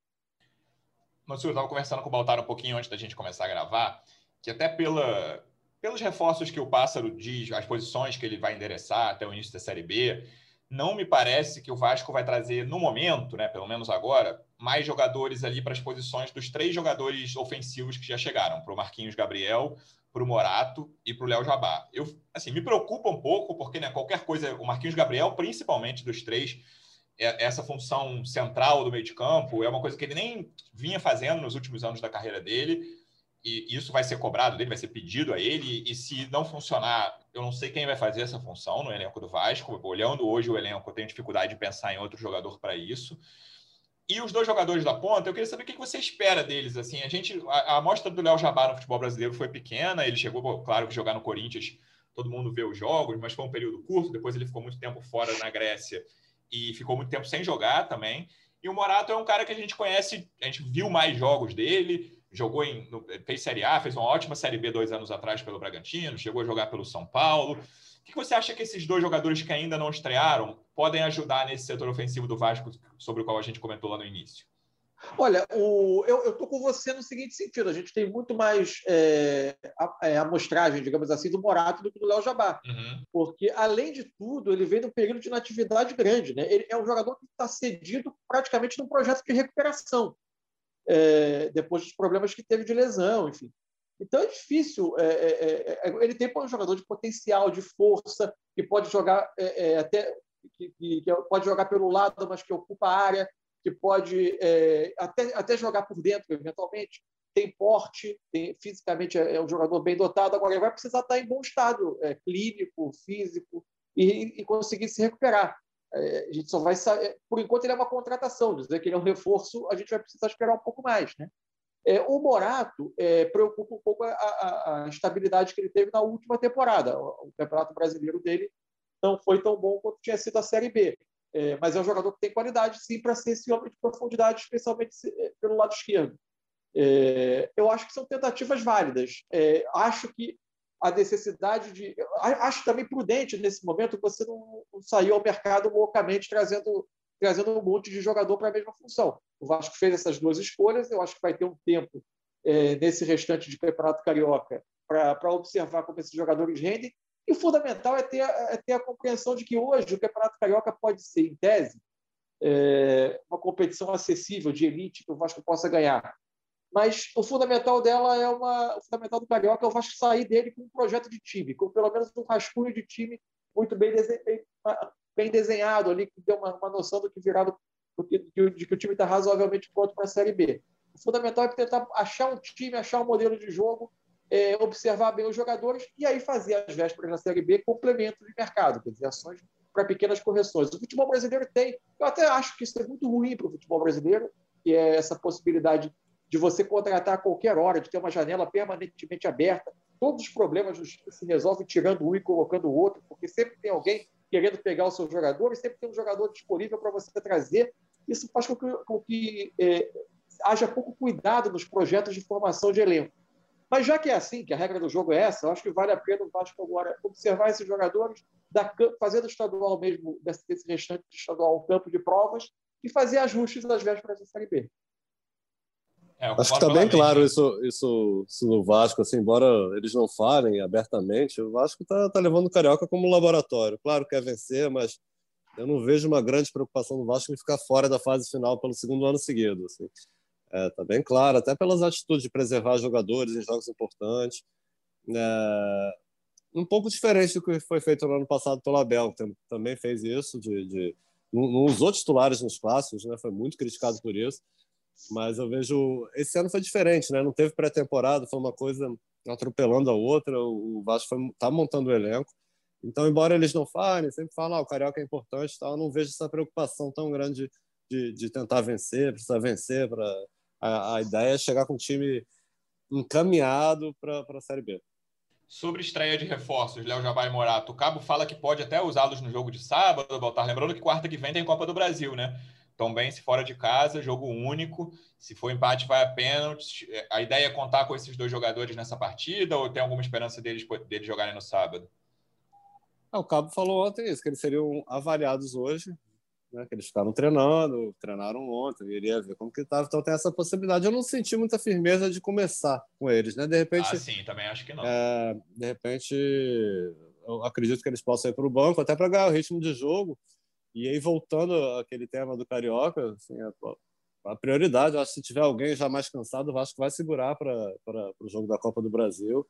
Mansur, eu estava conversando com o Baltar um pouquinho antes da gente começar a gravar, que até pela, pelos reforços que o Pássaro diz, as posições que ele vai endereçar até o início da Série B, não me parece que o Vasco vai trazer, no momento, né, pelo menos agora, mais jogadores ali para as posições dos três jogadores ofensivos que já chegaram, para o Marquinhos Gabriel, para o Morato e para o Léo Jabá. Eu, assim, me preocupa um pouco, porque né, qualquer coisa, o Marquinhos Gabriel, principalmente dos três, é, essa função central do meio de campo é uma coisa que ele nem vinha fazendo nos últimos anos da carreira dele e isso vai ser cobrado dele, vai ser pedido a ele, e se não funcionar, eu não sei quem vai fazer essa função no elenco do Vasco. Olhando hoje o elenco, eu tenho dificuldade de pensar em outro jogador para isso. E os dois jogadores da ponta, eu queria saber o que você espera deles. Assim, a gente, a, a amostra do Léo Jabá no futebol brasileiro foi pequena. Ele chegou, claro, que jogar no Corinthians, todo mundo vê os jogos, mas foi um período curto. Depois ele ficou muito tempo fora na Grécia e ficou muito tempo sem jogar também. E o Morato é um cara que a gente conhece, a gente viu mais jogos dele jogou em, fez Série A, fez uma ótima Série B dois anos atrás pelo Bragantino, chegou a jogar pelo São Paulo. O que você acha que esses dois jogadores que ainda não estrearam podem ajudar nesse setor ofensivo do Vasco, sobre o qual a gente comentou lá no início? Olha, o, eu estou com você no seguinte sentido: a gente tem muito mais é, é, amostragem, digamos assim, do Morato do que do Léo Jabá. Uhum. Porque, além de tudo, ele vem num período de natividade grande. Né? Ele é um jogador que está cedido praticamente num projeto de recuperação é, depois dos problemas que teve de lesão, enfim. Então é difícil. É, é, é, é ele tem um jogador de potencial, de força, que pode jogar é, até que, que, pode jogar pelo lado, mas que ocupa a área, que pode até, até jogar por dentro, eventualmente. Tem porte, tem, fisicamente é, um jogador bem dotado. Agora ele vai precisar estar em bom estado clínico, físico e, e conseguir se recuperar. É, a gente só vai saber. Por enquanto, ele é uma contratação, dizer que ele é um reforço, a gente vai precisar esperar um pouco mais. Né? É, o Morato é, preocupa um pouco a, a, a, estabilidade que ele teve na última temporada. O, o, Campeonato Brasileiro dele não foi tão bom quanto tinha sido a Série B. É, mas é um jogador que tem qualidade, sim, para ser esse homem de profundidade, especialmente é, pelo lado esquerdo. É, eu acho que são tentativas válidas. acho que a necessidade de. Acho também prudente nesse momento você não, sair ao mercado loucamente trazendo, trazendo um monte de jogador para a mesma função. O Vasco fez essas duas escolhas, eu acho que vai ter um tempo é, nesse restante de Campeonato Carioca para observar como esses jogadores rendem. E o fundamental é ter, é ter a compreensão de que hoje o Campeonato Carioca pode ser, em tese, é, uma competição acessível, de elite, que o Vasco possa ganhar. Mas o fundamental dela é uma. O fundamental do Carioca é o Vasco sair dele com um projeto de time, com pelo menos um rascunho de time muito bem, bem desenhado ali, que dê uma, uma noção do que virá do, de, que o time está razoavelmente pronto para a Série B. O fundamental é tentar achar um time, achar um modelo de jogo, é, observar bem os jogadores e aí fazer as vésperas na Série B complemento de mercado, quer dizer, ações para pequenas correções. O futebol brasileiro tem, eu até acho que isso é muito ruim para o futebol brasileiro, que é essa possibilidade de você contratar a qualquer hora, de ter uma janela permanentemente aberta. Todos os problemas se resolvem tirando um e colocando o outro, porque sempre tem alguém querendo pegar o seu jogador e sempre tem um jogador disponível para você trazer. Isso faz com que, com que é, haja pouco cuidado nos projetos de formação de elenco. Mas já que é assim, que a regra do jogo é essa, eu acho que vale a pena o Vasco agora observar esses jogadores, da, fazer do estadual mesmo, desse, restante do estadual, um campo de provas e fazer ajustes às vésperas da Série B. É, Acho que está bem claro isso, isso, isso, no Vasco, assim, embora eles não falem abertamente, o Vasco está tá levando o Carioca como laboratório. Claro que quer vencer, mas eu não vejo uma grande preocupação do Vasco em ficar fora da fase final pelo segundo ano seguido. Assim. É, tá bem claro, até pelas atitudes de preservar jogadores em jogos importantes. É, um pouco diferente do que foi feito no ano passado pelo Abel, que também fez isso, de, de não usou titulares nos clássicos, né? foi muito criticado por isso. Mas eu vejo. Esse ano foi diferente, né? não teve pré-temporada, foi uma coisa atropelando a outra. O Vasco está montando o elenco. Então, embora eles não falem, sempre falam ah, o Carioca é importante, tal, eu não vejo essa preocupação tão grande de, de tentar vencer, precisar vencer para a, a ideia é chegar com o time encaminhado para a Série B. Sobre estreia de reforços, Léo Jabá e Morato, o Cabo fala que pode até usá-los no jogo de sábado, Baltar. Lembrando que quarta que vem tem Copa do Brasil, né? Bem, se fora de casa, jogo único. Se for empate, vai a pênalti. A ideia é contar com esses dois jogadores nessa partida ou tem alguma esperança deles, deles jogarem no sábado? Ah, o Cabo falou ontem isso, que eles seriam avaliados hoje né, que eles ficaram treinando, treinaram ontem, iria ver como que estava, então tem essa possibilidade. Eu não senti muita firmeza de começar com eles, né? De repente. Ah, sim, também acho que não. É, de repente, eu acredito que eles possam ir para o banco, até para ganhar o ritmo de jogo. E aí, voltando àquele tema do Carioca, assim, a, a prioridade, acho que se tiver alguém já mais cansado, o Vasco vai segurar para o jogo da Copa do Brasil.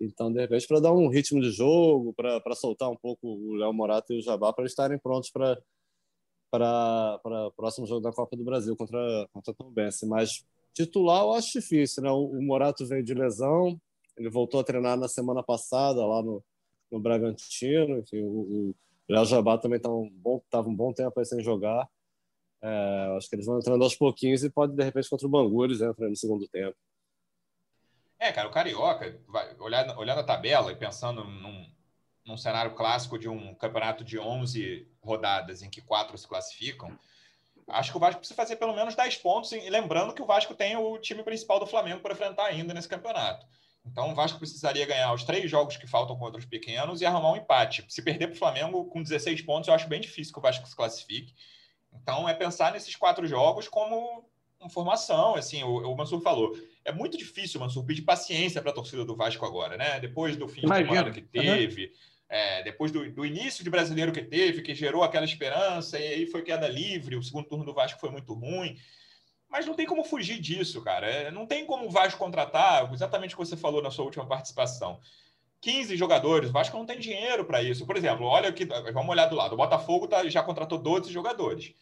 Então, de repente, para dar um ritmo de jogo, para soltar um pouco o Léo Morato e o Jabá, para estarem prontos para para o próximo jogo da Copa do Brasil contra, contra Tom Bense. Mas titular eu acho difícil, né? O, o, Morato veio de lesão, ele voltou a treinar na semana passada lá no, no Bragantino. Enfim, o, o Léo Jabá também estava um, bom, um bom tempo aí sem jogar. É, acho que eles vão entrando aos pouquinhos e pode, de repente, contra o Bangu, eles entram no segundo tempo. É, cara, o Carioca, vai, olhando, olhando a tabela e pensando num, num cenário clássico de um campeonato de 11 rodadas em que quatro se classificam, acho que o Vasco precisa fazer pelo menos 10 pontos, e lembrando que o Vasco tem o time principal do Flamengo para enfrentar ainda nesse campeonato. Então o Vasco precisaria ganhar os três jogos que faltam contra os pequenos e arrumar um empate. Se perder para o Flamengo com 16 pontos, eu acho bem difícil que o Vasco se classifique. Então é pensar nesses quatro jogos como uma formação, assim, o, o Mansur falou. É muito difícil, Mansur, pedir paciência para a torcida do Vasco agora, né? Depois do fim Imagina. de semana que teve, uhum é, depois do, do, início de brasileiro que teve, que gerou aquela esperança, e aí foi queda livre, o segundo turno do Vasco foi muito ruim. Mas não tem como fugir disso, cara. É, não tem como o Vasco contratar, exatamente o que você falou na sua última participação. 15 jogadores, o Vasco não tem dinheiro para isso. Por exemplo, olha aqui, vamos olhar do lado. O Botafogo tá, já contratou 12 jogadores.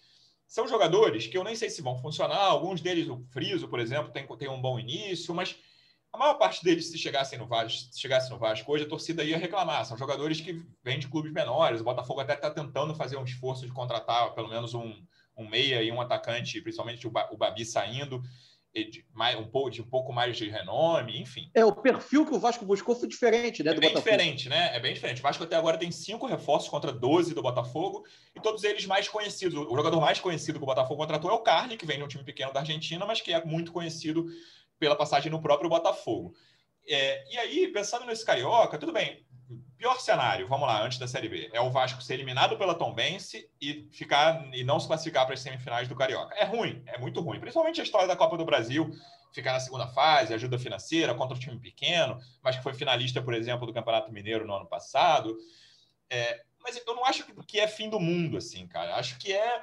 São jogadores que eu nem sei se vão funcionar. Alguns deles, o Friso, por exemplo, tem, tem um bom início, mas a maior parte deles, se chegassem no Vasco, se chegasse no Vasco hoje, a torcida ia reclamar. São jogadores que vêm de clubes menores. O Botafogo até está tentando fazer um esforço de contratar pelo menos um, um meia e um atacante, principalmente o, ba, o Babi saindo. De, mais, um pouco, de um pouco mais de renome, enfim. É, o perfil que o Vasco buscou foi diferente, né? É bem Botafogo. diferente, né? É bem diferente. O Vasco até agora tem cinco reforços contra 12 do Botafogo e todos eles mais conhecidos. O jogador mais conhecido que o Botafogo contratou é o Carne, que vem de um time pequeno da Argentina, mas que é muito conhecido pela passagem no próprio Botafogo. É, e aí, pensando nesse Carioca, tudo bem. Pior cenário, vamos lá, antes da Série B, é o Vasco ser eliminado pela Tombense e ficar e não se classificar para as semifinais do Carioca. É ruim, é muito ruim. Principalmente a história da Copa do Brasil ficar na segunda fase, ajuda financeira contra um time pequeno, mas que foi finalista, por exemplo, do Campeonato Mineiro no ano passado. É, mas eu não acho que é fim do mundo, assim, cara. Acho que é.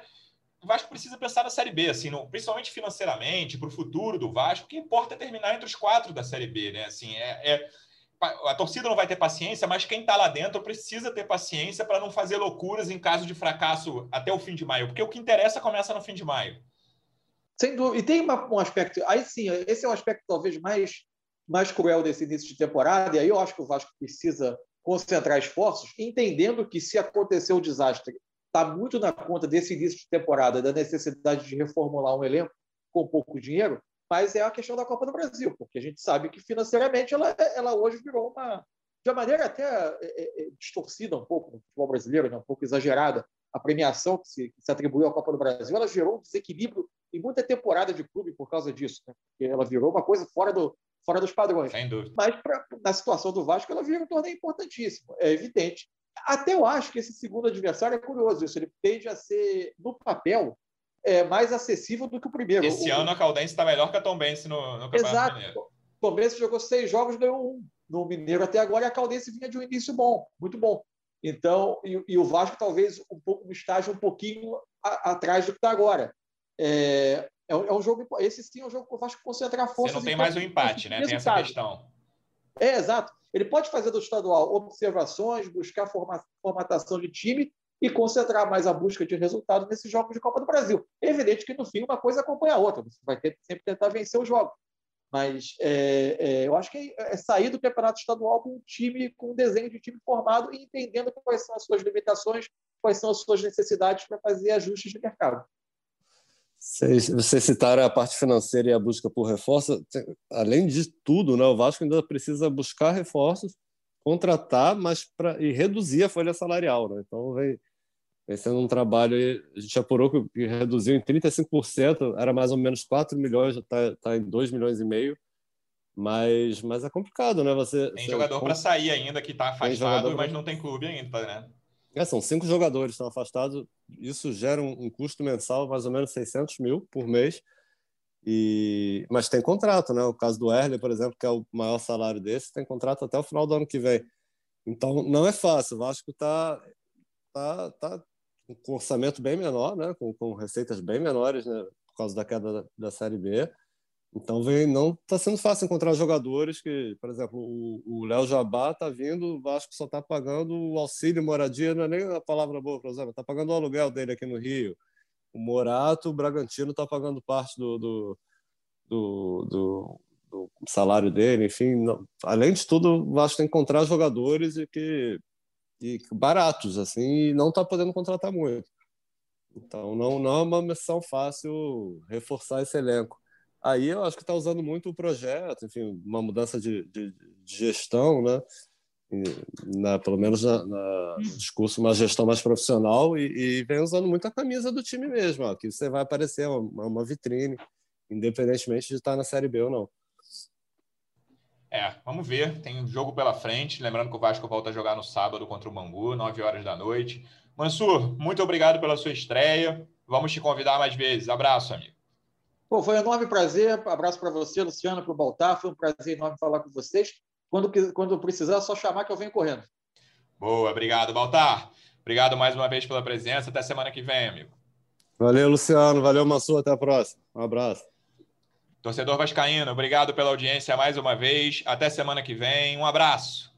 O Vasco precisa pensar na Série B, assim, no, principalmente financeiramente, para o futuro do Vasco. O que importa é terminar entre os quatro da Série B, né? Assim, é, é a torcida não vai ter paciência, mas quem está lá dentro precisa ter paciência para não fazer loucuras em caso de fracasso até o fim de maio, porque o que interessa começa no fim de maio. Sem dúvida. E tem uma, um aspecto, aí sim, esse é um aspecto talvez mais, mais cruel desse início de temporada, e aí eu acho que o Vasco precisa concentrar esforços, entendendo que se acontecer o desastre, está muito na conta desse início de temporada, da necessidade de reformular um elenco com pouco dinheiro, mas é a questão da Copa do Brasil, porque a gente sabe que financeiramente ela, ela hoje virou uma, de uma maneira até é, é, é, distorcida um pouco no futebol brasileiro, né? um pouco exagerada, a premiação que se, que se, atribuiu à Copa do Brasil, ela gerou um desequilíbrio em muita temporada de clube por causa disso, né? porque ela virou uma coisa fora, do, fora dos padrões. Sem dúvida. Mas pra, na situação do Vasco, ela vira um torneio importantíssimo, é evidente. Até eu acho que esse segundo adversário é curioso isso, ele tende a ser, no papel, é, mais acessível do que o primeiro. Esse o, ano a Caldense está melhor que a Tombense no, no Campeonato Exato. Mineiro. Tombense jogou seis jogos, ganhou um no Mineiro até agora, e a Caldense vinha de um início bom, muito bom. Então, e, e o Vasco talvez um pouco no estágio um pouquinho a, atrás do que está agora. É, é, é, um jogo, esse sim é um jogo que o Vasco concentrar forças. Você não tem mais o um empate, né? Tem essa questão. É, exato. Ele pode fazer do estadual observações, buscar forma, formatação de time e concentrar mais a busca de resultado nesses jogos de Copa do Brasil. É evidente que, no fim, uma coisa acompanha a outra. Você vai ter, sempre tentar vencer os jogos. Mas é, é, eu acho que é sair do campeonato estadual com um time, com um desenho de time formado e entendendo quais são as suas limitações, quais são as suas necessidades para fazer ajustes de mercado. Vocês citaram a parte financeira e a busca por reforços. Além de tudo, né, o Vasco ainda precisa buscar reforços contratar, mas para e reduzir a folha salarial, né? Então vem, vem sendo um trabalho a gente apurou que reduziu em 35%, era mais ou menos 4 milhões, já está tá em 2 milhões e meio. Mas, mas é complicado, né? Você tem você, jogador para sair ainda que está afastado, mas não tem clube ainda, né? É, são cinco jogadores que estão afastados. Isso gera um, um custo mensal mais ou menos 600 mil por mês. E, mas tem contrato, né? O caso do Erle, por exemplo, que é o maior salário desse, tem contrato até o final do ano que vem. Então não é fácil. O Vasco está tá, tá com orçamento bem menor, né? Com, com receitas bem menores, né? Por causa da queda da, da Série B. Então vem, não está sendo fácil encontrar jogadores que, por exemplo, o Léo Jabá está vindo, o Vasco só está pagando o auxílio moradia, não é nem a palavra boa para usar, está pagando o aluguel dele aqui no Rio o Morato, o Bragantino está pagando parte do, do, do, do, do salário dele, enfim. Não, além de tudo, o Vasco tem que encontrar jogadores e que e baratos, assim, e não está podendo contratar muito. Então, não, não é uma missão fácil reforçar esse elenco. Aí eu acho que está usando muito o projeto, enfim, uma mudança de, de, de gestão, né? na, pelo menos na, na, no discurso, uma gestão mais profissional e, e, vem usando muito a camisa do time mesmo, ó, que você vai aparecer uma, uma vitrine, independentemente de estar na Série B ou não. É, vamos ver. Tem um jogo pela frente. Lembrando que o Vasco volta a jogar no sábado contra o Bangu, 9 horas da noite. Mansur, muito obrigado pela sua estreia. Vamos te convidar mais vezes. Abraço, amigo. Pô, foi um enorme prazer. Abraço para você, Luciano, para o Baltar. Foi um prazer enorme falar com vocês. Quando, quando precisar, é só chamar que eu venho correndo. Boa, obrigado, Baltar. Obrigado mais uma vez pela presença. Até semana que vem, amigo. Valeu, Luciano. Valeu, Massu. Até a próxima. Um abraço. Torcedor Vascaíno, obrigado pela audiência mais uma vez. Até semana que vem. Um abraço.